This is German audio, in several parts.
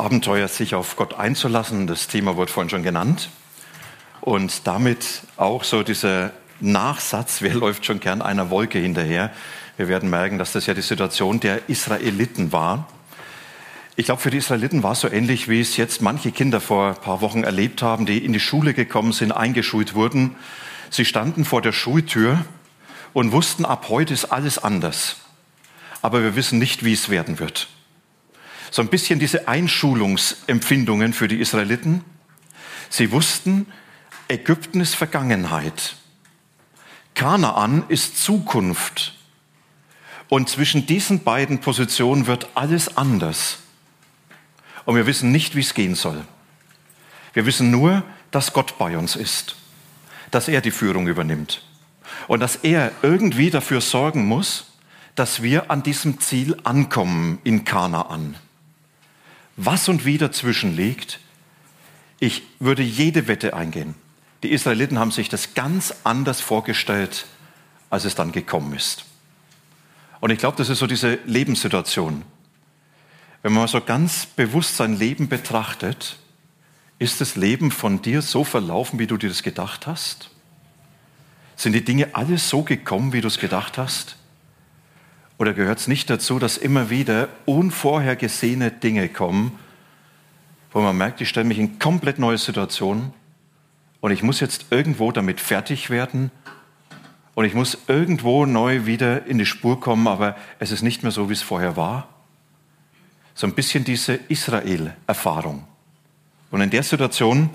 Abenteuer, sich auf Gott einzulassen, das Thema wurde vorhin schon genannt. Und damit auch so dieser Nachsatz, wer läuft schon gern einer Wolke hinterher? Wir werden merken, dass das ja die Situation der Israeliten war. Ich glaube, für die Israeliten war es so ähnlich, wie es jetzt manche Kinder vor ein paar Wochen erlebt haben, die in die Schule gekommen sind, eingeschult wurden. Sie standen vor der Schultür und wussten, ab heute ist alles anders. Aber wir wissen nicht, wie es werden wird so ein bisschen diese Einschulungsempfindungen für die Israeliten. Sie wussten, Ägypten ist Vergangenheit. Kanaan ist Zukunft. Und zwischen diesen beiden Positionen wird alles anders. Und wir wissen nicht, wie es gehen soll. Wir wissen nur, dass Gott bei uns ist, dass er die Führung übernimmt und dass er irgendwie dafür sorgen muss, dass wir an diesem Ziel ankommen in Kanaan was und wie dazwischen liegt, ich würde jede Wette eingehen. Die Israeliten haben sich das ganz anders vorgestellt, als es dann gekommen ist. Und ich glaube, das ist so diese Lebenssituation. Wenn man so ganz bewusst sein Leben betrachtet, ist das Leben von dir so verlaufen, wie du dir das gedacht hast? Sind die Dinge alles so gekommen, wie du es gedacht hast? Oder gehört es nicht dazu, dass immer wieder unvorhergesehene Dinge kommen, wo man merkt, ich stelle mich in komplett neue Situationen und ich muss jetzt irgendwo damit fertig werden und ich muss irgendwo neu wieder in die Spur kommen, aber es ist nicht mehr so, wie es vorher war. So ein bisschen diese Israel-Erfahrung. Und in der Situation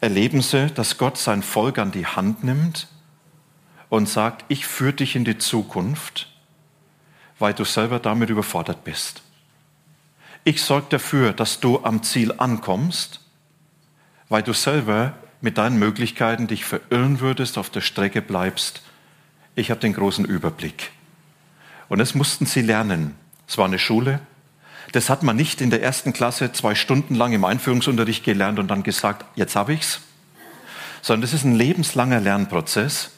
erleben sie, dass Gott sein Volk an die Hand nimmt und sagt, ich führe dich in die Zukunft weil du selber damit überfordert bist. Ich sorge dafür, dass du am Ziel ankommst, weil du selber mit deinen Möglichkeiten dich verirren würdest, auf der Strecke bleibst. Ich habe den großen Überblick. Und das mussten sie lernen. Es war eine Schule. Das hat man nicht in der ersten Klasse zwei Stunden lang im Einführungsunterricht gelernt und dann gesagt, jetzt habe ich's. Sondern das ist ein lebenslanger Lernprozess,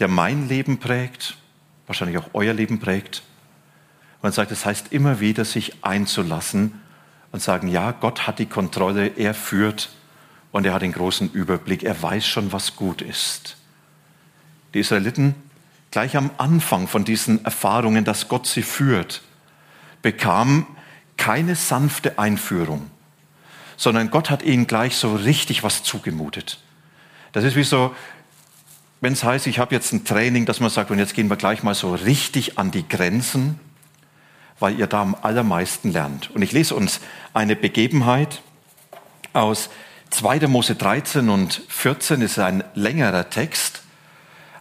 der mein Leben prägt, wahrscheinlich auch euer Leben prägt. Man sagt, es das heißt immer wieder, sich einzulassen und sagen, ja, Gott hat die Kontrolle, er führt und er hat den großen Überblick, er weiß schon, was gut ist. Die Israeliten, gleich am Anfang von diesen Erfahrungen, dass Gott sie führt, bekamen keine sanfte Einführung, sondern Gott hat ihnen gleich so richtig was zugemutet. Das ist wie so, wenn es heißt, ich habe jetzt ein Training, dass man sagt, und jetzt gehen wir gleich mal so richtig an die Grenzen weil ihr da am allermeisten lernt. Und ich lese uns eine Begebenheit aus 2. Mose 13 und 14, das ist ein längerer Text,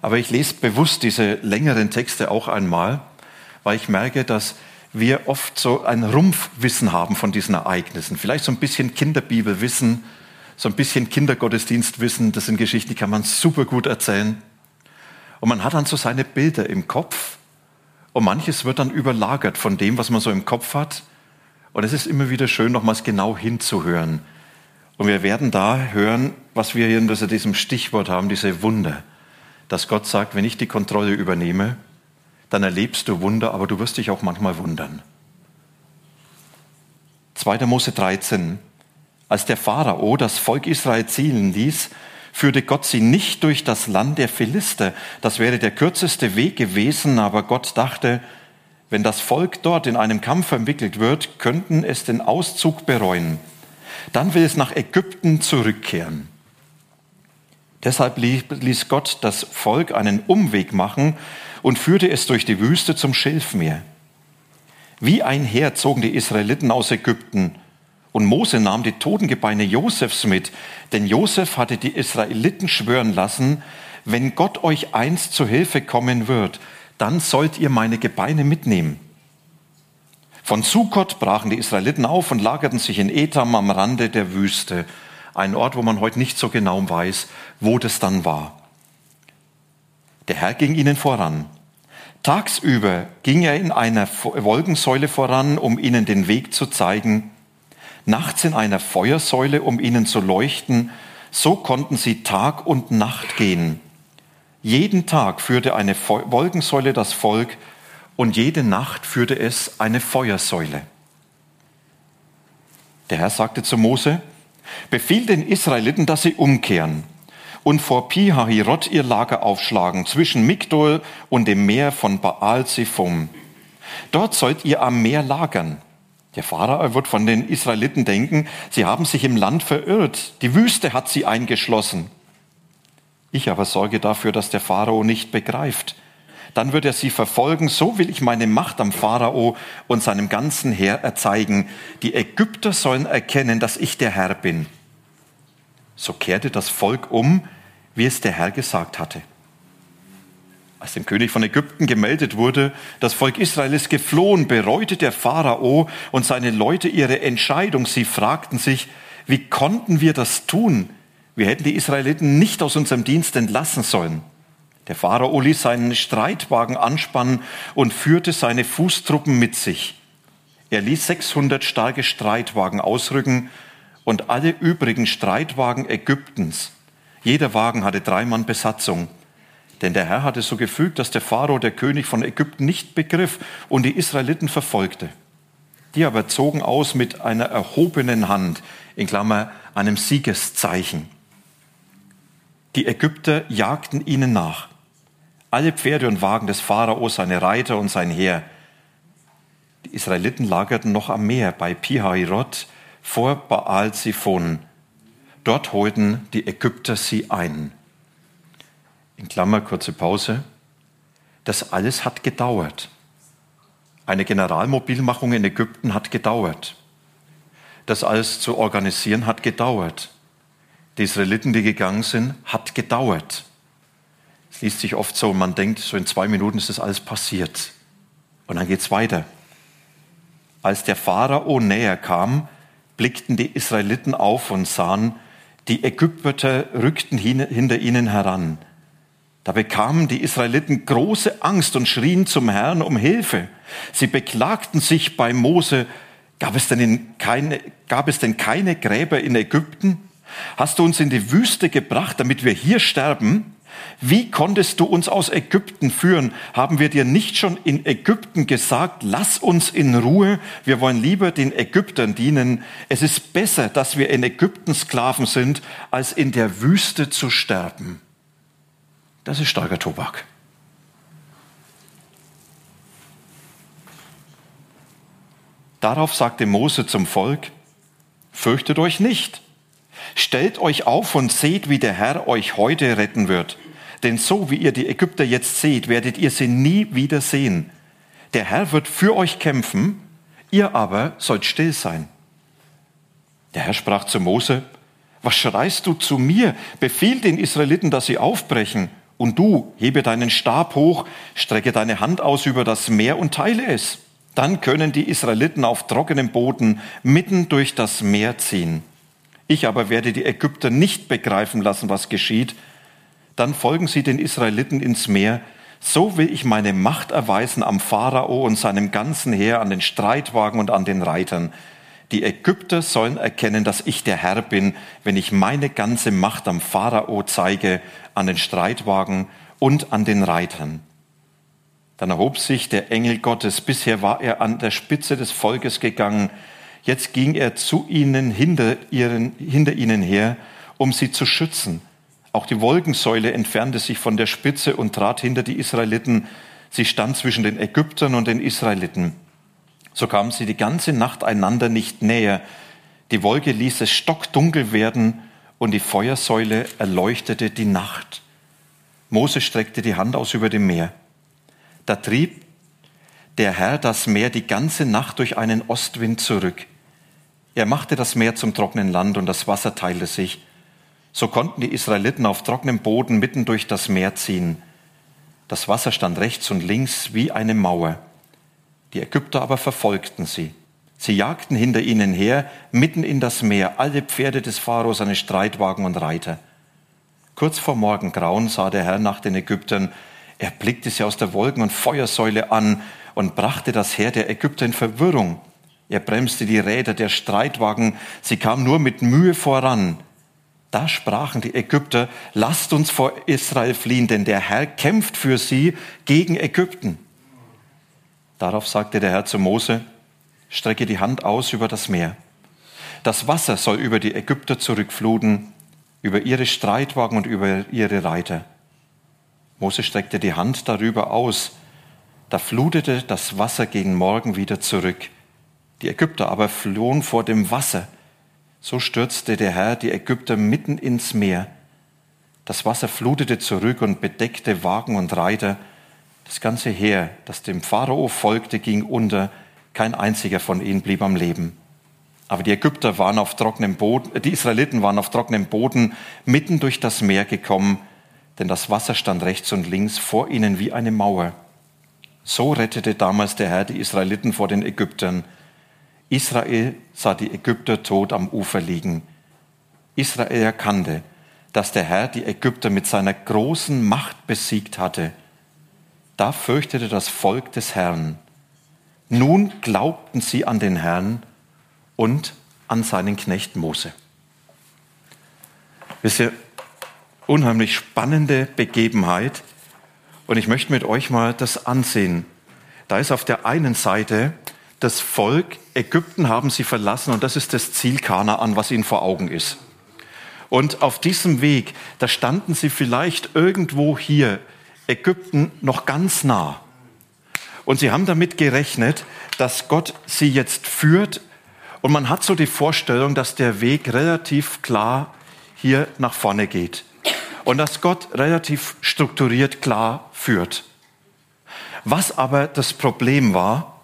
aber ich lese bewusst diese längeren Texte auch einmal, weil ich merke, dass wir oft so ein Rumpfwissen haben von diesen Ereignissen. Vielleicht so ein bisschen Kinderbibelwissen, so ein bisschen Kindergottesdienstwissen. Das sind Geschichten, die kann man super gut erzählen. Und man hat dann so seine Bilder im Kopf und manches wird dann überlagert von dem, was man so im Kopf hat. Und es ist immer wieder schön, nochmals genau hinzuhören. Und wir werden da hören, was wir hier in diesem Stichwort haben, diese Wunder. Dass Gott sagt, wenn ich die Kontrolle übernehme, dann erlebst du Wunder, aber du wirst dich auch manchmal wundern. 2. Mose 13. Als der Pharao das Volk Israel zielen ließ, führte Gott sie nicht durch das Land der Philister. Das wäre der kürzeste Weg gewesen, aber Gott dachte, wenn das Volk dort in einem Kampf verwickelt wird, könnten es den Auszug bereuen. Dann will es nach Ägypten zurückkehren. Deshalb ließ Gott das Volk einen Umweg machen und führte es durch die Wüste zum Schilfmeer. Wie ein Heer zogen die Israeliten aus Ägypten und Mose nahm die Totengebeine Josefs mit, denn Josef hatte die Israeliten schwören lassen, wenn Gott euch einst zu Hilfe kommen wird, dann sollt ihr meine Gebeine mitnehmen. Von Sukkot brachen die Israeliten auf und lagerten sich in Etam am Rande der Wüste. Ein Ort, wo man heute nicht so genau weiß, wo das dann war. Der Herr ging ihnen voran. Tagsüber ging er in einer Wolkensäule voran, um ihnen den Weg zu zeigen. Nachts in einer Feuersäule, um ihnen zu leuchten. So konnten sie Tag und Nacht gehen. Jeden Tag führte eine Wolkensäule das Volk und jede Nacht führte es eine Feuersäule. Der Herr sagte zu Mose, befiehl den Israeliten, dass sie umkehren und vor Pihahirot ihr Lager aufschlagen, zwischen Migdol und dem Meer von Baal Zephon. Dort sollt ihr am Meer lagern. Der Pharao wird von den Israeliten denken, sie haben sich im Land verirrt, die Wüste hat sie eingeschlossen. Ich aber sorge dafür, dass der Pharao nicht begreift. Dann wird er sie verfolgen, so will ich meine Macht am Pharao und seinem ganzen Heer erzeigen. Die Ägypter sollen erkennen, dass ich der Herr bin. So kehrte das Volk um wie es der Herr gesagt hatte. Als dem König von Ägypten gemeldet wurde, das Volk Israel ist geflohen, bereute der Pharao und seine Leute ihre Entscheidung. Sie fragten sich, wie konnten wir das tun? Wir hätten die Israeliten nicht aus unserem Dienst entlassen sollen. Der Pharao ließ seinen Streitwagen anspannen und führte seine Fußtruppen mit sich. Er ließ 600 starke Streitwagen ausrücken und alle übrigen Streitwagen Ägyptens jeder Wagen hatte drei Mann Besatzung. Denn der Herr hatte so gefügt, dass der Pharao, der König von Ägypten, nicht begriff und die Israeliten verfolgte. Die aber zogen aus mit einer erhobenen Hand, in Klammer einem Siegeszeichen. Die Ägypter jagten ihnen nach. Alle Pferde und Wagen des Pharao, seine Reiter und sein Heer. Die Israeliten lagerten noch am Meer bei Pihahirot vor Baal Siphon. Dort holten die Ägypter sie ein. In Klammer kurze Pause. Das alles hat gedauert. Eine Generalmobilmachung in Ägypten hat gedauert. Das alles zu organisieren hat gedauert. Die Israeliten, die gegangen sind, hat gedauert. Es liest sich oft so, man denkt, so in zwei Minuten ist das alles passiert. Und dann geht es weiter. Als der Pharao näher kam, blickten die Israeliten auf und sahen, die Ägypter rückten hinter ihnen heran. Da bekamen die Israeliten große Angst und schrien zum Herrn um Hilfe. Sie beklagten sich bei Mose, gab es denn, keine, gab es denn keine Gräber in Ägypten? Hast du uns in die Wüste gebracht, damit wir hier sterben? Wie konntest du uns aus Ägypten führen? Haben wir dir nicht schon in Ägypten gesagt, lass uns in Ruhe, wir wollen lieber den Ägyptern dienen. Es ist besser, dass wir in Ägypten Sklaven sind, als in der Wüste zu sterben. Das ist starker Tobak. Darauf sagte Mose zum Volk, fürchtet euch nicht. Stellt euch auf und seht, wie der Herr euch heute retten wird. Denn so wie ihr die Ägypter jetzt seht, werdet ihr sie nie wieder sehen. Der Herr wird für euch kämpfen, ihr aber sollt still sein. Der Herr sprach zu Mose, was schreist du zu mir? Befiehl den Israeliten, dass sie aufbrechen. Und du, hebe deinen Stab hoch, strecke deine Hand aus über das Meer und teile es. Dann können die Israeliten auf trockenem Boden mitten durch das Meer ziehen. Ich aber werde die Ägypter nicht begreifen lassen, was geschieht, dann folgen sie den Israeliten ins Meer. So will ich meine Macht erweisen am Pharao und seinem ganzen Heer, an den Streitwagen und an den Reitern. Die Ägypter sollen erkennen, dass ich der Herr bin, wenn ich meine ganze Macht am Pharao zeige, an den Streitwagen und an den Reitern. Dann erhob sich der Engel Gottes. Bisher war er an der Spitze des Volkes gegangen. Jetzt ging er zu ihnen hinter, ihren, hinter ihnen her, um sie zu schützen. Auch die Wolkensäule entfernte sich von der Spitze und trat hinter die Israeliten. Sie stand zwischen den Ägyptern und den Israeliten. So kamen sie die ganze Nacht einander nicht näher. Die Wolke ließ es stockdunkel werden und die Feuersäule erleuchtete die Nacht. Mose streckte die Hand aus über dem Meer. Da trieb der Herr das Meer die ganze Nacht durch einen Ostwind zurück. Er machte das Meer zum trockenen Land und das Wasser teilte sich. So konnten die Israeliten auf trockenem Boden mitten durch das Meer ziehen. Das Wasser stand rechts und links wie eine Mauer. Die Ägypter aber verfolgten sie. Sie jagten hinter ihnen her, mitten in das Meer, alle Pferde des Pharao, seine Streitwagen und Reiter. Kurz vor Morgengrauen sah der Herr nach den Ägyptern. Er blickte sie aus der Wolken- und Feuersäule an und brachte das Heer der Ägypter in Verwirrung. Er bremste die Räder der Streitwagen, sie kamen nur mit Mühe voran. Da sprachen die Ägypter, lasst uns vor Israel fliehen, denn der Herr kämpft für sie gegen Ägypten. Darauf sagte der Herr zu Mose, strecke die Hand aus über das Meer. Das Wasser soll über die Ägypter zurückfluten, über ihre Streitwagen und über ihre Reiter. Mose streckte die Hand darüber aus. Da flutete das Wasser gegen Morgen wieder zurück. Die Ägypter aber flohen vor dem Wasser. So stürzte der Herr die Ägypter mitten ins Meer. Das Wasser flutete zurück und bedeckte Wagen und Reiter. Das ganze Heer, das dem Pharao folgte, ging unter. Kein einziger von ihnen blieb am Leben. Aber die Ägypter waren auf trockenem Boden, die Israeliten waren auf trockenem Boden mitten durch das Meer gekommen, denn das Wasser stand rechts und links vor ihnen wie eine Mauer. So rettete damals der Herr die Israeliten vor den Ägyptern. Israel sah die Ägypter tot am Ufer liegen. Israel erkannte, dass der Herr die Ägypter mit seiner großen Macht besiegt hatte. Da fürchtete das Volk des Herrn. Nun glaubten sie an den Herrn und an seinen Knecht Mose. Wisst ihr, unheimlich spannende Begebenheit. Und ich möchte mit euch mal das ansehen. Da ist auf der einen Seite das Volk, Ägypten haben sie verlassen und das ist das Ziel Kanaan, was ihnen vor Augen ist. Und auf diesem Weg, da standen sie vielleicht irgendwo hier, Ägypten, noch ganz nah. Und sie haben damit gerechnet, dass Gott sie jetzt führt. Und man hat so die Vorstellung, dass der Weg relativ klar hier nach vorne geht. Und dass Gott relativ strukturiert klar führt. Was aber das Problem war,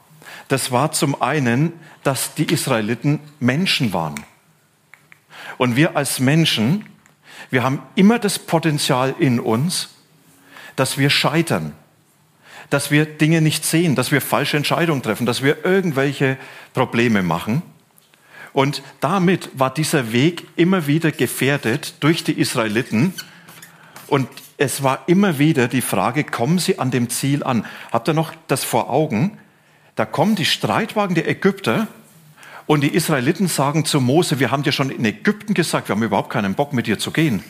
das war zum einen, dass die Israeliten Menschen waren. Und wir als Menschen, wir haben immer das Potenzial in uns, dass wir scheitern, dass wir Dinge nicht sehen, dass wir falsche Entscheidungen treffen, dass wir irgendwelche Probleme machen. Und damit war dieser Weg immer wieder gefährdet durch die Israeliten. Und es war immer wieder die Frage, kommen sie an dem Ziel an? Habt ihr noch das vor Augen? Da kommen die Streitwagen der Ägypter und die Israeliten sagen zu Mose, wir haben dir schon in Ägypten gesagt, wir haben überhaupt keinen Bock mit dir zu gehen.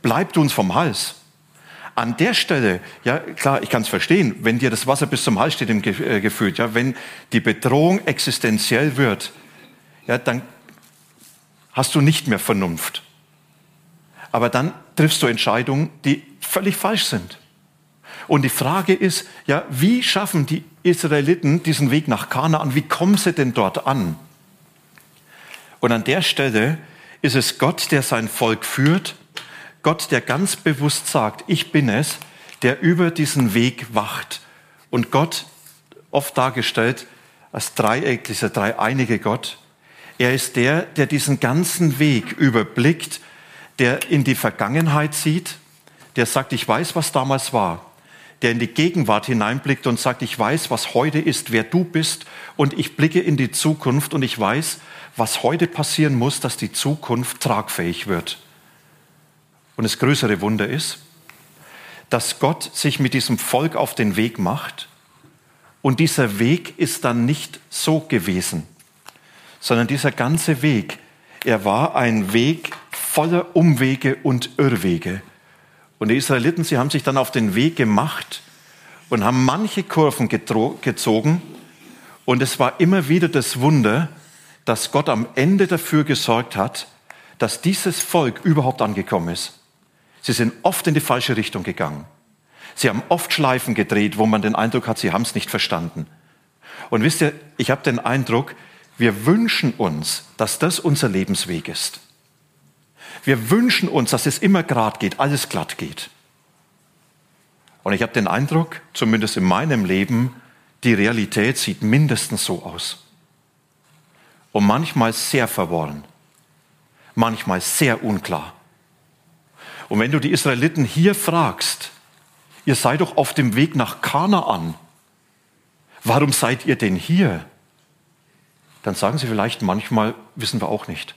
Bleibt uns vom Hals. An der Stelle, ja klar, ich kann es verstehen, wenn dir das Wasser bis zum Hals steht im äh, Gefühl, ja, wenn die Bedrohung existenziell wird, ja, dann hast du nicht mehr Vernunft. Aber dann triffst du Entscheidungen, die völlig falsch sind. Und die Frage ist, ja, wie schaffen die Israeliten diesen Weg nach Kanaan? Wie kommen sie denn dort an? Und an der Stelle ist es Gott, der sein Volk führt, Gott, der ganz bewusst sagt, ich bin es, der über diesen Weg wacht. Und Gott, oft dargestellt als Dreieck, dieser dreieinige Gott, er ist der, der diesen ganzen Weg überblickt, der in die Vergangenheit sieht, der sagt, ich weiß, was damals war der in die Gegenwart hineinblickt und sagt, ich weiß, was heute ist, wer du bist und ich blicke in die Zukunft und ich weiß, was heute passieren muss, dass die Zukunft tragfähig wird. Und das größere Wunder ist, dass Gott sich mit diesem Volk auf den Weg macht und dieser Weg ist dann nicht so gewesen, sondern dieser ganze Weg, er war ein Weg voller Umwege und Irrwege. Und die Israeliten, sie haben sich dann auf den Weg gemacht und haben manche Kurven gezogen. Und es war immer wieder das Wunder, dass Gott am Ende dafür gesorgt hat, dass dieses Volk überhaupt angekommen ist. Sie sind oft in die falsche Richtung gegangen. Sie haben oft Schleifen gedreht, wo man den Eindruck hat, sie haben es nicht verstanden. Und wisst ihr, ich habe den Eindruck, wir wünschen uns, dass das unser Lebensweg ist. Wir wünschen uns, dass es immer gerade geht, alles glatt geht. Und ich habe den Eindruck, zumindest in meinem Leben, die Realität sieht mindestens so aus. Und manchmal sehr verworren, manchmal sehr unklar. Und wenn du die Israeliten hier fragst, ihr seid doch auf dem Weg nach Kanaan, warum seid ihr denn hier? dann sagen sie vielleicht manchmal, wissen wir auch nicht.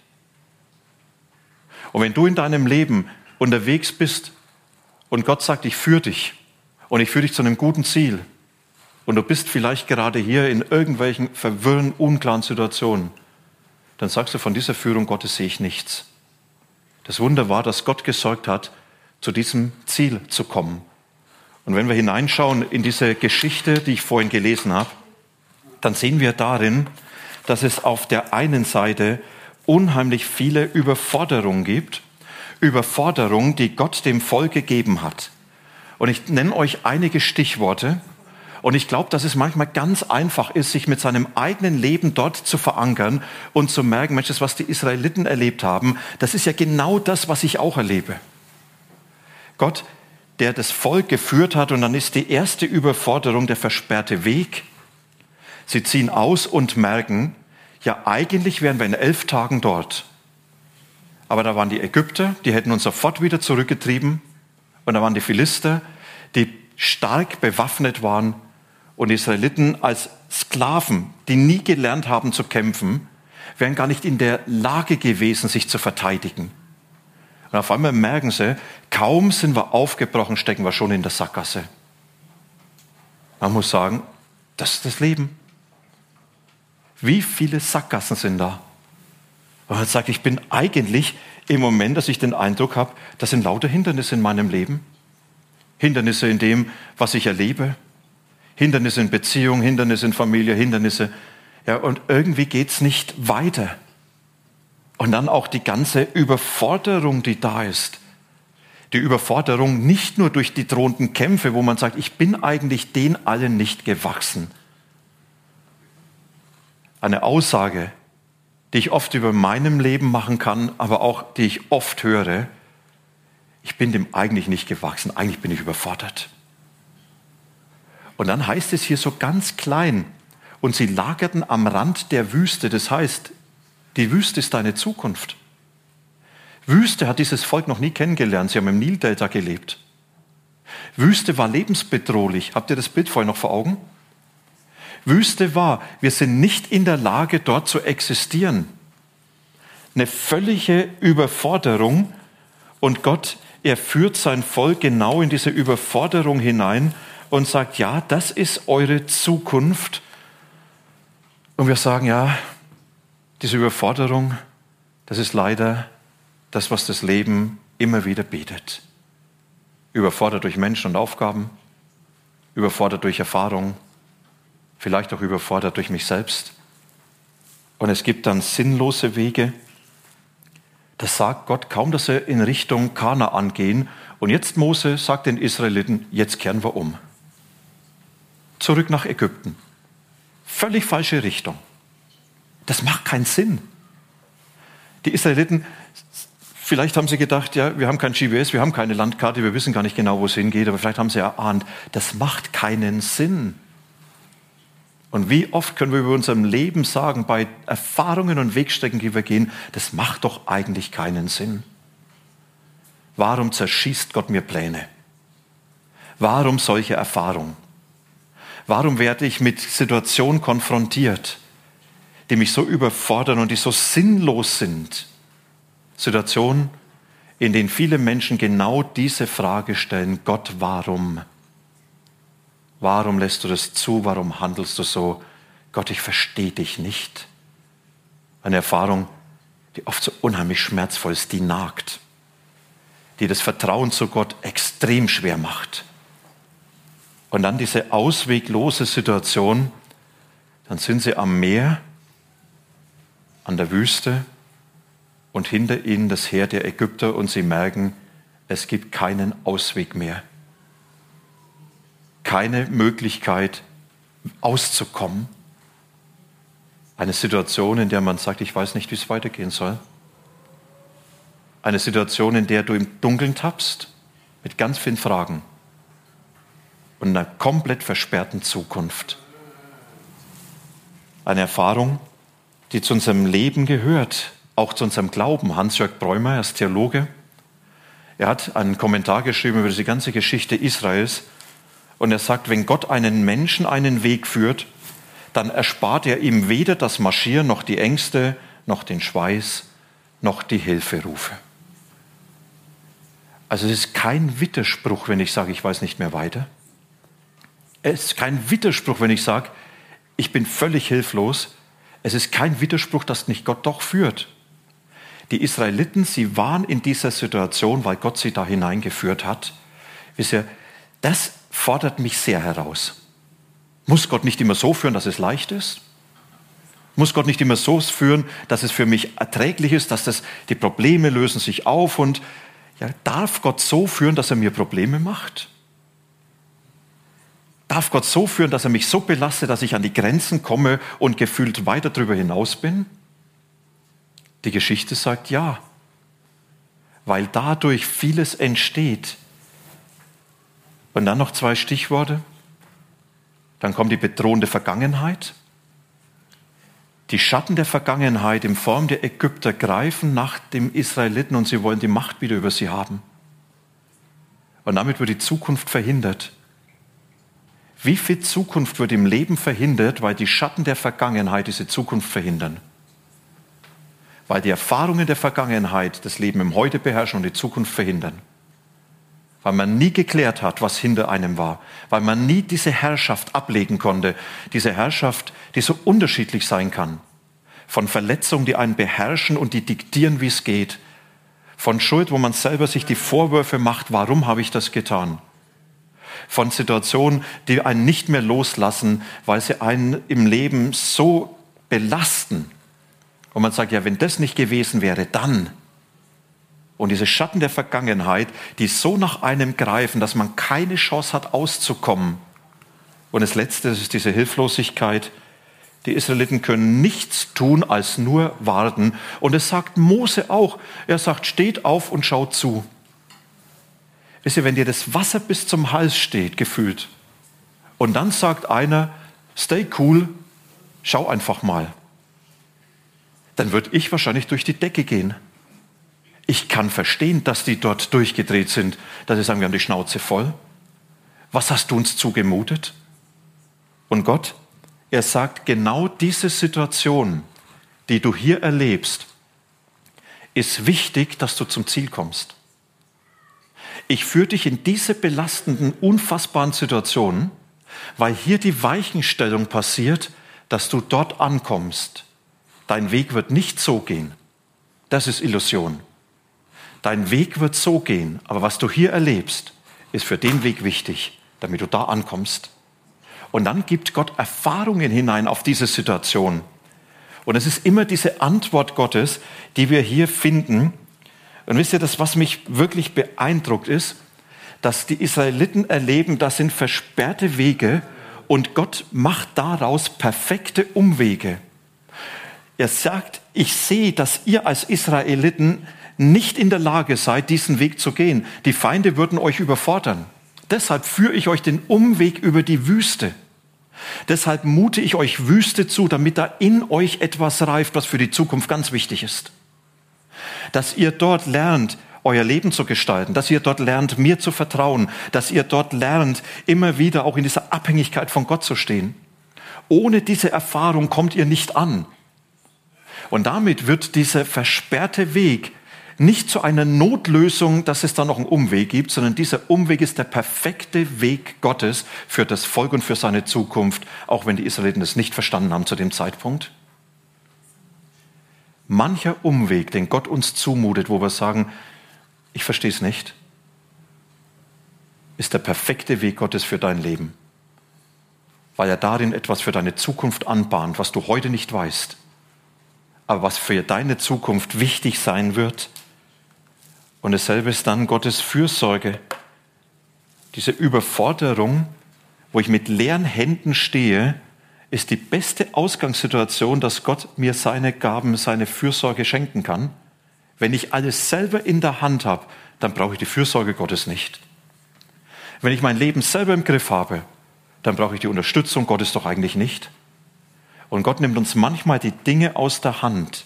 Und wenn du in deinem Leben unterwegs bist und Gott sagt, ich führe dich und ich führe dich zu einem guten Ziel und du bist vielleicht gerade hier in irgendwelchen verwirrenden, unklaren Situationen, dann sagst du, von dieser Führung Gottes sehe ich nichts. Das Wunder war, dass Gott gesorgt hat, zu diesem Ziel zu kommen. Und wenn wir hineinschauen in diese Geschichte, die ich vorhin gelesen habe, dann sehen wir darin, dass es auf der einen Seite unheimlich viele Überforderungen gibt, Überforderungen, die Gott dem Volk gegeben hat. Und ich nenne euch einige Stichworte. Und ich glaube, dass es manchmal ganz einfach ist, sich mit seinem eigenen Leben dort zu verankern und zu merken, Mensch, das, was die Israeliten erlebt haben, das ist ja genau das, was ich auch erlebe. Gott, der das Volk geführt hat, und dann ist die erste Überforderung der versperrte Weg. Sie ziehen aus und merken, ja, eigentlich wären wir in elf Tagen dort. Aber da waren die Ägypter, die hätten uns sofort wieder zurückgetrieben. Und da waren die Philister, die stark bewaffnet waren und Israeliten als Sklaven, die nie gelernt haben zu kämpfen, wären gar nicht in der Lage gewesen, sich zu verteidigen. Und auf einmal merken sie, kaum sind wir aufgebrochen, stecken wir schon in der Sackgasse. Man muss sagen, das ist das Leben. Wie viele Sackgassen sind da? Und man sagt, ich bin eigentlich im Moment, dass ich den Eindruck habe, das sind lauter Hindernisse in meinem Leben. Hindernisse in dem, was ich erlebe. Hindernisse in Beziehung, Hindernisse in Familie, Hindernisse. Ja, und irgendwie geht es nicht weiter. Und dann auch die ganze Überforderung, die da ist. Die Überforderung nicht nur durch die drohenden Kämpfe, wo man sagt, ich bin eigentlich den allen nicht gewachsen eine Aussage, die ich oft über meinem Leben machen kann, aber auch die ich oft höre. Ich bin dem eigentlich nicht gewachsen, eigentlich bin ich überfordert. Und dann heißt es hier so ganz klein, und sie lagerten am Rand der Wüste. Das heißt, die Wüste ist deine Zukunft. Wüste hat dieses Volk noch nie kennengelernt. Sie haben im Nildelta gelebt. Wüste war lebensbedrohlich. Habt ihr das Bild vorher noch vor Augen? Wüste war. Wir sind nicht in der Lage, dort zu existieren. Eine völlige Überforderung und Gott, er führt sein Volk genau in diese Überforderung hinein und sagt, ja, das ist eure Zukunft. Und wir sagen, ja, diese Überforderung, das ist leider das, was das Leben immer wieder bietet. Überfordert durch Menschen und Aufgaben, überfordert durch Erfahrung, vielleicht auch überfordert durch mich selbst. Und es gibt dann sinnlose Wege. Das sagt Gott kaum, dass er in Richtung Kanaan gehen. Und jetzt Mose sagt den Israeliten, jetzt kehren wir um. Zurück nach Ägypten. Völlig falsche Richtung. Das macht keinen Sinn. Die Israeliten, vielleicht haben sie gedacht, ja, wir haben kein GPS, wir haben keine Landkarte, wir wissen gar nicht genau, wo es hingeht, aber vielleicht haben sie erahnt, das macht keinen Sinn. Und wie oft können wir über unserem Leben sagen, bei Erfahrungen und Wegstrecken, die wir gehen, das macht doch eigentlich keinen Sinn. Warum zerschießt Gott mir Pläne? Warum solche Erfahrungen? Warum werde ich mit Situationen konfrontiert, die mich so überfordern und die so sinnlos sind? Situationen, in denen viele Menschen genau diese Frage stellen, Gott, warum? Warum lässt du das zu? Warum handelst du so? Gott, ich verstehe dich nicht. Eine Erfahrung, die oft so unheimlich schmerzvoll ist, die nagt, die das Vertrauen zu Gott extrem schwer macht. Und dann diese ausweglose Situation, dann sind sie am Meer, an der Wüste und hinter ihnen das Heer der Ägypter und sie merken, es gibt keinen Ausweg mehr keine Möglichkeit auszukommen. Eine Situation, in der man sagt, ich weiß nicht, wie es weitergehen soll. Eine Situation, in der du im Dunkeln tappst, mit ganz vielen Fragen und einer komplett versperrten Zukunft. Eine Erfahrung, die zu unserem Leben gehört, auch zu unserem Glauben. Hans-Jörg Bräumer, er ist Theologe. Er hat einen Kommentar geschrieben über die ganze Geschichte Israels und er sagt, wenn Gott einen Menschen einen Weg führt, dann erspart er ihm weder das Marschieren noch die Ängste, noch den Schweiß, noch die Hilferufe. Also es ist kein Widerspruch, wenn ich sage, ich weiß nicht mehr weiter. Es ist kein Widerspruch, wenn ich sage, ich bin völlig hilflos. Es ist kein Widerspruch, dass nicht Gott doch führt. Die Israeliten, sie waren in dieser Situation, weil Gott sie da hineingeführt hat. Wisst ihr, das fordert mich sehr heraus. Muss Gott nicht immer so führen, dass es leicht ist? Muss Gott nicht immer so führen, dass es für mich erträglich ist, dass das, die Probleme lösen sich auf und ja, darf Gott so führen, dass er mir Probleme macht? Darf Gott so führen, dass er mich so belastet, dass ich an die Grenzen komme und gefühlt weiter darüber hinaus bin? Die Geschichte sagt ja, weil dadurch vieles entsteht. Und dann noch zwei Stichworte. Dann kommt die bedrohende Vergangenheit. Die Schatten der Vergangenheit in Form der Ägypter greifen nach dem Israeliten und sie wollen die Macht wieder über sie haben. Und damit wird die Zukunft verhindert. Wie viel Zukunft wird im Leben verhindert, weil die Schatten der Vergangenheit diese Zukunft verhindern? Weil die Erfahrungen der Vergangenheit das Leben im Heute beherrschen und die Zukunft verhindern. Weil man nie geklärt hat, was hinter einem war. Weil man nie diese Herrschaft ablegen konnte. Diese Herrschaft, die so unterschiedlich sein kann. Von Verletzungen, die einen beherrschen und die diktieren, wie es geht. Von Schuld, wo man selber sich die Vorwürfe macht, warum habe ich das getan? Von Situationen, die einen nicht mehr loslassen, weil sie einen im Leben so belasten. Und man sagt, ja, wenn das nicht gewesen wäre, dann. Und diese Schatten der Vergangenheit, die so nach einem greifen, dass man keine Chance hat, auszukommen. Und das Letzte, ist diese Hilflosigkeit. Die Israeliten können nichts tun, als nur warten. Und es sagt Mose auch. Er sagt, steht auf und schaut zu. Wisst ihr, wenn dir das Wasser bis zum Hals steht, gefühlt, und dann sagt einer, stay cool, schau einfach mal, dann würde ich wahrscheinlich durch die Decke gehen. Ich kann verstehen, dass die dort durchgedreht sind, dass sie sagen, wir haben die Schnauze voll. Was hast du uns zugemutet? Und Gott, er sagt, genau diese Situation, die du hier erlebst, ist wichtig, dass du zum Ziel kommst ich führe dich in diese belastenden, unfassbaren Situationen, weil hier die Weichenstellung passiert, dass du dort ankommst. Dein Weg wird nicht so gehen. Das ist Illusion. Dein Weg wird so gehen, aber was du hier erlebst, ist für den Weg wichtig, damit du da ankommst. Und dann gibt Gott Erfahrungen hinein auf diese Situation. Und es ist immer diese Antwort Gottes, die wir hier finden, und wisst ihr, das, was mich wirklich beeindruckt ist, dass die Israeliten erleben, das sind versperrte Wege und Gott macht daraus perfekte Umwege. Er sagt, ich sehe, dass ihr als Israeliten nicht in der Lage seid, diesen Weg zu gehen. Die Feinde würden euch überfordern. Deshalb führe ich euch den Umweg über die Wüste. Deshalb mute ich euch Wüste zu, damit da in euch etwas reift, was für die Zukunft ganz wichtig ist dass ihr dort lernt, euer Leben zu gestalten, dass ihr dort lernt, mir zu vertrauen, dass ihr dort lernt, immer wieder auch in dieser Abhängigkeit von Gott zu stehen. Ohne diese Erfahrung kommt ihr nicht an. Und damit wird dieser versperrte Weg nicht zu einer Notlösung, dass es da noch einen Umweg gibt, sondern dieser Umweg ist der perfekte Weg Gottes für das Volk und für seine Zukunft, auch wenn die Israeliten es nicht verstanden haben zu dem Zeitpunkt mancher Umweg, den Gott uns zumutet, wo wir sagen, ich verstehe es nicht, ist der perfekte Weg Gottes für dein Leben, weil er darin etwas für deine Zukunft anbahnt, was du heute nicht weißt, aber was für deine Zukunft wichtig sein wird. Und dasselbe ist dann Gottes Fürsorge, diese Überforderung, wo ich mit leeren Händen stehe ist die beste Ausgangssituation, dass Gott mir seine Gaben, seine Fürsorge schenken kann. Wenn ich alles selber in der Hand habe, dann brauche ich die Fürsorge Gottes nicht. Wenn ich mein Leben selber im Griff habe, dann brauche ich die Unterstützung Gottes doch eigentlich nicht. Und Gott nimmt uns manchmal die Dinge aus der Hand,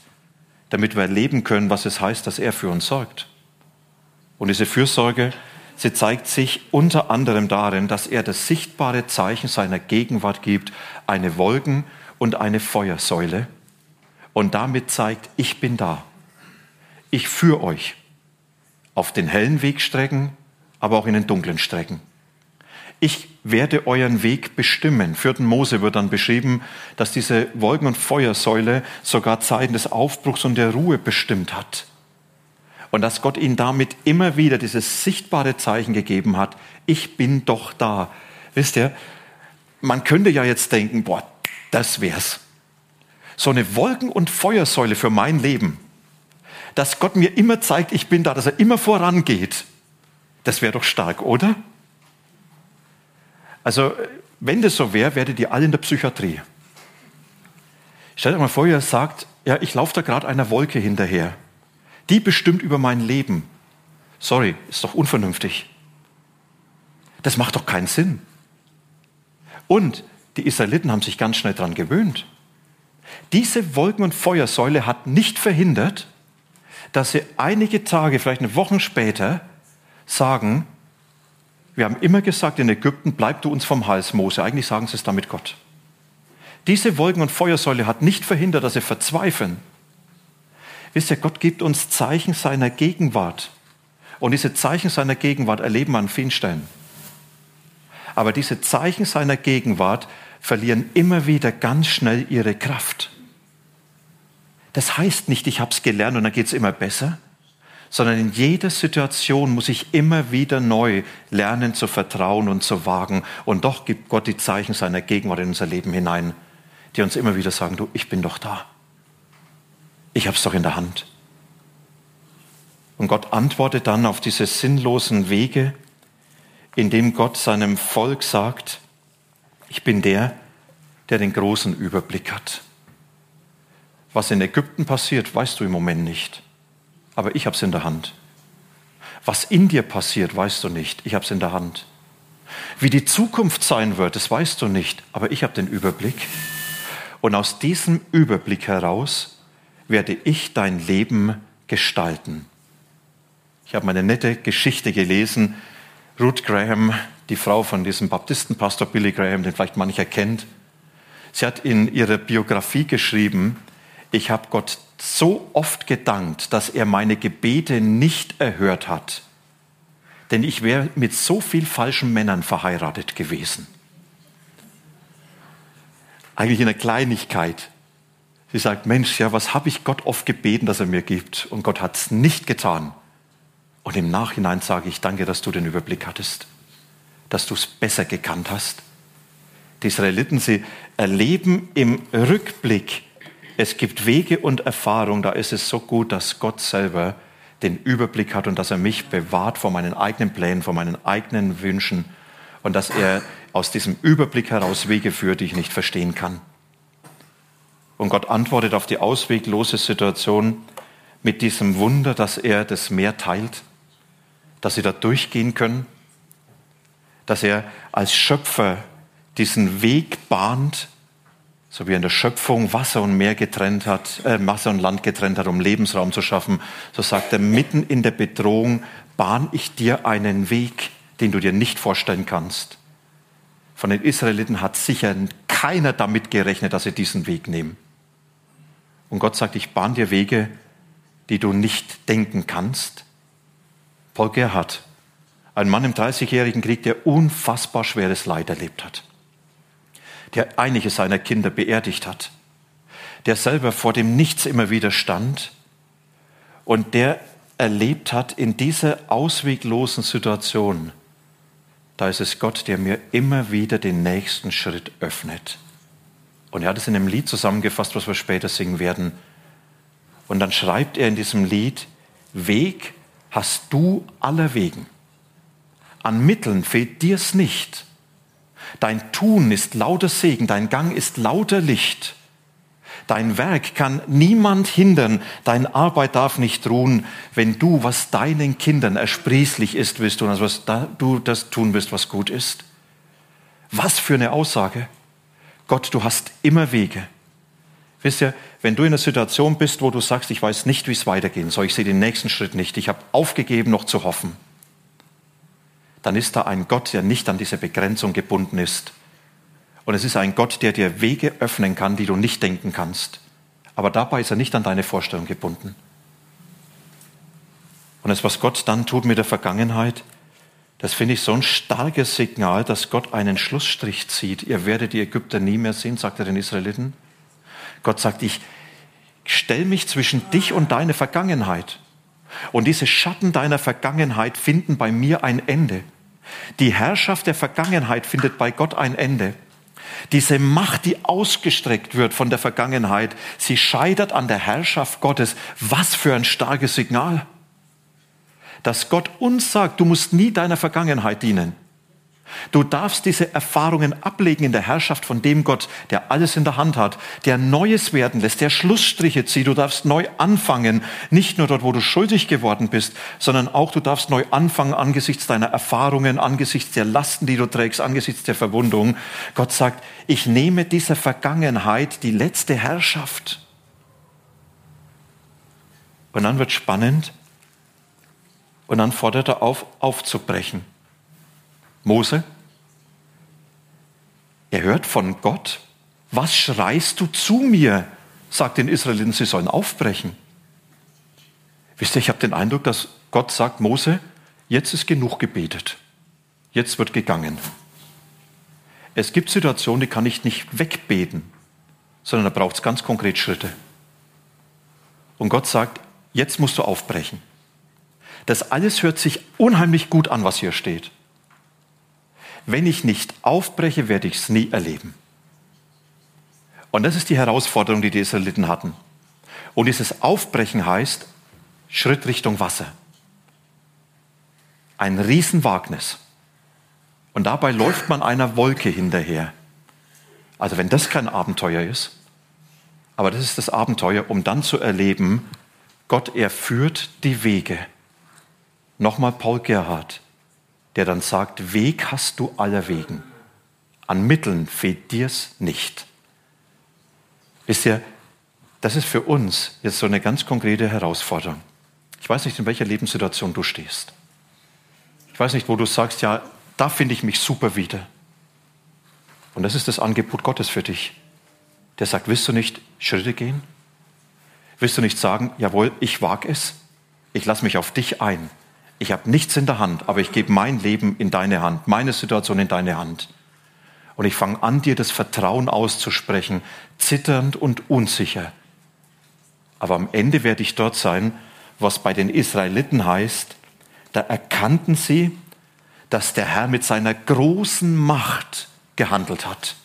damit wir erleben können, was es heißt, dass er für uns sorgt. Und diese Fürsorge, Sie zeigt sich unter anderem darin, dass er das sichtbare Zeichen seiner Gegenwart gibt, eine Wolken- und eine Feuersäule. Und damit zeigt, ich bin da. Ich führe euch auf den hellen Wegstrecken, aber auch in den dunklen Strecken. Ich werde euren Weg bestimmen. Für den Mose wird dann beschrieben, dass diese Wolken- und Feuersäule sogar Zeiten des Aufbruchs und der Ruhe bestimmt hat. Und dass Gott ihnen damit immer wieder dieses sichtbare Zeichen gegeben hat, ich bin doch da. Wisst ihr, man könnte ja jetzt denken, boah, das wär's. So eine Wolken- und Feuersäule für mein Leben, dass Gott mir immer zeigt, ich bin da, dass er immer vorangeht. Das wäre doch stark, oder? Also, wenn das so wäre, werdet ihr alle in der Psychiatrie. Stellt euch mal vor, ihr sagt, ja, ich laufe da gerade einer Wolke hinterher. Die bestimmt über mein Leben. Sorry, ist doch unvernünftig. Das macht doch keinen Sinn. Und die Israeliten haben sich ganz schnell daran gewöhnt. Diese Wolken- und Feuersäule hat nicht verhindert, dass sie einige Tage, vielleicht eine Woche später, sagen, wir haben immer gesagt in Ägypten, bleib du uns vom Hals, Mose. Eigentlich sagen sie es damit Gott. Diese Wolken- und Feuersäule hat nicht verhindert, dass sie verzweifeln. Wisst ihr, Gott gibt uns Zeichen seiner Gegenwart. Und diese Zeichen seiner Gegenwart erleben wir an vielen Stellen. Aber diese Zeichen seiner Gegenwart verlieren immer wieder ganz schnell ihre Kraft. Das heißt nicht, ich habe es gelernt und dann geht es immer besser, sondern in jeder Situation muss ich immer wieder neu lernen zu vertrauen und zu wagen. Und doch gibt Gott die Zeichen seiner Gegenwart in unser Leben hinein, die uns immer wieder sagen, du, ich bin doch da. Ich habe es doch in der Hand. Und Gott antwortet dann auf diese sinnlosen Wege, indem Gott seinem Volk sagt, ich bin der, der den großen Überblick hat. Was in Ägypten passiert, weißt du im Moment nicht. Aber ich habe es in der Hand. Was in dir passiert, weißt du nicht. Ich habe es in der Hand. Wie die Zukunft sein wird, das weißt du nicht. Aber ich habe den Überblick. Und aus diesem Überblick heraus werde ich dein Leben gestalten. Ich habe mal eine nette Geschichte gelesen. Ruth Graham, die Frau von diesem Baptistenpastor Billy Graham, den vielleicht mancher kennt, sie hat in ihrer Biografie geschrieben, ich habe Gott so oft gedankt, dass er meine Gebete nicht erhört hat. Denn ich wäre mit so viel falschen Männern verheiratet gewesen. Eigentlich in einer Kleinigkeit. Sie sagt, Mensch, ja, was habe ich Gott oft gebeten, dass er mir gibt? Und Gott hat es nicht getan. Und im Nachhinein sage ich, danke, dass du den Überblick hattest, dass du es besser gekannt hast. Die Israeliten, sie erleben im Rückblick es gibt Wege und Erfahrungen, da ist es so gut, dass Gott selber den Überblick hat und dass er mich bewahrt vor meinen eigenen Plänen, vor meinen eigenen Wünschen und dass er aus diesem Überblick heraus Wege führt, die ich nicht verstehen kann. Und Gott antwortet auf die ausweglose Situation mit diesem Wunder, dass er das Meer teilt, dass sie da durchgehen können, dass er als Schöpfer diesen Weg bahnt, so wie er in der Schöpfung Wasser und Meer getrennt hat, äh, Wasser und Land getrennt hat, um Lebensraum zu schaffen, so sagt er, mitten in der Bedrohung bahn ich dir einen Weg, den du dir nicht vorstellen kannst. Von den Israeliten hat sicher keiner damit gerechnet, dass sie diesen Weg nehmen. Und Gott sagt, ich bahn dir Wege, die du nicht denken kannst. Paul Gerhard, ein Mann im Dreißigjährigen Krieg, der unfassbar schweres Leid erlebt hat der einige seiner Kinder beerdigt hat, der selber vor dem Nichts immer wieder stand und der erlebt hat in dieser ausweglosen Situation, da ist es Gott, der mir immer wieder den nächsten Schritt öffnet. Und er hat es in einem Lied zusammengefasst, was wir später singen werden. Und dann schreibt er in diesem Lied, Weg hast du aller Wegen. An Mitteln fehlt dir's nicht. Dein Tun ist lauter Segen, dein Gang ist lauter Licht. Dein Werk kann niemand hindern, deine Arbeit darf nicht ruhen, wenn du, was deinen Kindern ersprießlich ist, willst tun, also was da, du das tun wirst, was gut ist. Was für eine Aussage. Gott, du hast immer Wege. Wisst ihr, wenn du in einer Situation bist, wo du sagst, ich weiß nicht, wie es weitergehen soll, ich sehe den nächsten Schritt nicht, ich habe aufgegeben, noch zu hoffen, dann ist da ein Gott, der nicht an diese Begrenzung gebunden ist. Und es ist ein Gott, der dir Wege öffnen kann, die du nicht denken kannst. Aber dabei ist er nicht an deine Vorstellung gebunden. Und das, was Gott dann tut mit der Vergangenheit, das finde ich so ein starkes Signal, dass Gott einen Schlussstrich zieht. Ihr werdet die Ägypter nie mehr sehen, sagt er den Israeliten. Gott sagt, ich stelle mich zwischen dich und deine Vergangenheit. Und diese Schatten deiner Vergangenheit finden bei mir ein Ende. Die Herrschaft der Vergangenheit findet bei Gott ein Ende. Diese Macht, die ausgestreckt wird von der Vergangenheit, sie scheitert an der Herrschaft Gottes. Was für ein starkes Signal. Dass Gott uns sagt, du musst nie deiner Vergangenheit dienen. Du darfst diese Erfahrungen ablegen in der Herrschaft von dem Gott, der alles in der Hand hat, der Neues werden lässt, der Schlussstriche zieht. Du darfst neu anfangen, nicht nur dort, wo du schuldig geworden bist, sondern auch du darfst neu anfangen angesichts deiner Erfahrungen, angesichts der Lasten, die du trägst, angesichts der Verwundung. Gott sagt, ich nehme dieser Vergangenheit die letzte Herrschaft. Und dann wird spannend und dann fordert er auf, aufzubrechen. Mose, er hört von Gott, was schreist du zu mir? sagt den Israeliten, sie sollen aufbrechen. Wisst ihr, ich habe den Eindruck, dass Gott sagt, Mose, jetzt ist genug gebetet. Jetzt wird gegangen. Es gibt Situationen, die kann ich nicht wegbeten, sondern da braucht es ganz konkret Schritte. Und Gott sagt, jetzt musst du aufbrechen. Das alles hört sich unheimlich gut an, was hier steht wenn ich nicht aufbreche, werde ich es nie erleben. Und das ist die Herausforderung, die die Israeliten hatten. Und dieses Aufbrechen heißt Schritt Richtung Wasser. Ein Riesenwagnis. Und dabei läuft man einer Wolke hinterher. Also wenn das kein Abenteuer ist, aber das ist das Abenteuer, um dann zu erleben, Gott, er führt die Wege. Nochmal Paul Gerhard der dann sagt, Weg hast du aller Wegen. An Mitteln fehlt dir's nicht. Wisst ihr, das ist für uns jetzt so eine ganz konkrete Herausforderung. Ich weiß nicht, in welcher Lebenssituation du stehst. Ich weiß nicht, wo du sagst, ja, da finde ich mich super wieder. Und das ist das Angebot Gottes für dich. Der sagt, willst du nicht Schritte gehen? Willst du nicht sagen, jawohl, ich wage es, ich lasse mich auf dich ein, ich habe nichts in der Hand, aber ich gebe mein Leben in deine Hand, meine Situation in deine Hand. Und ich fange an, dir das Vertrauen auszusprechen, zitternd und unsicher. Aber am Ende werde ich dort sein, was bei den Israeliten heißt, da erkannten sie, dass der Herr mit seiner großen Macht gehandelt hat.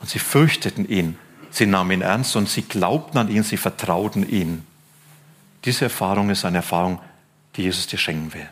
Und sie fürchteten ihn, sie nahmen ihn ernst und sie glaubten an ihn, sie vertrauten ihn. Diese Erfahrung ist eine Erfahrung, die Jesus dir schenken will.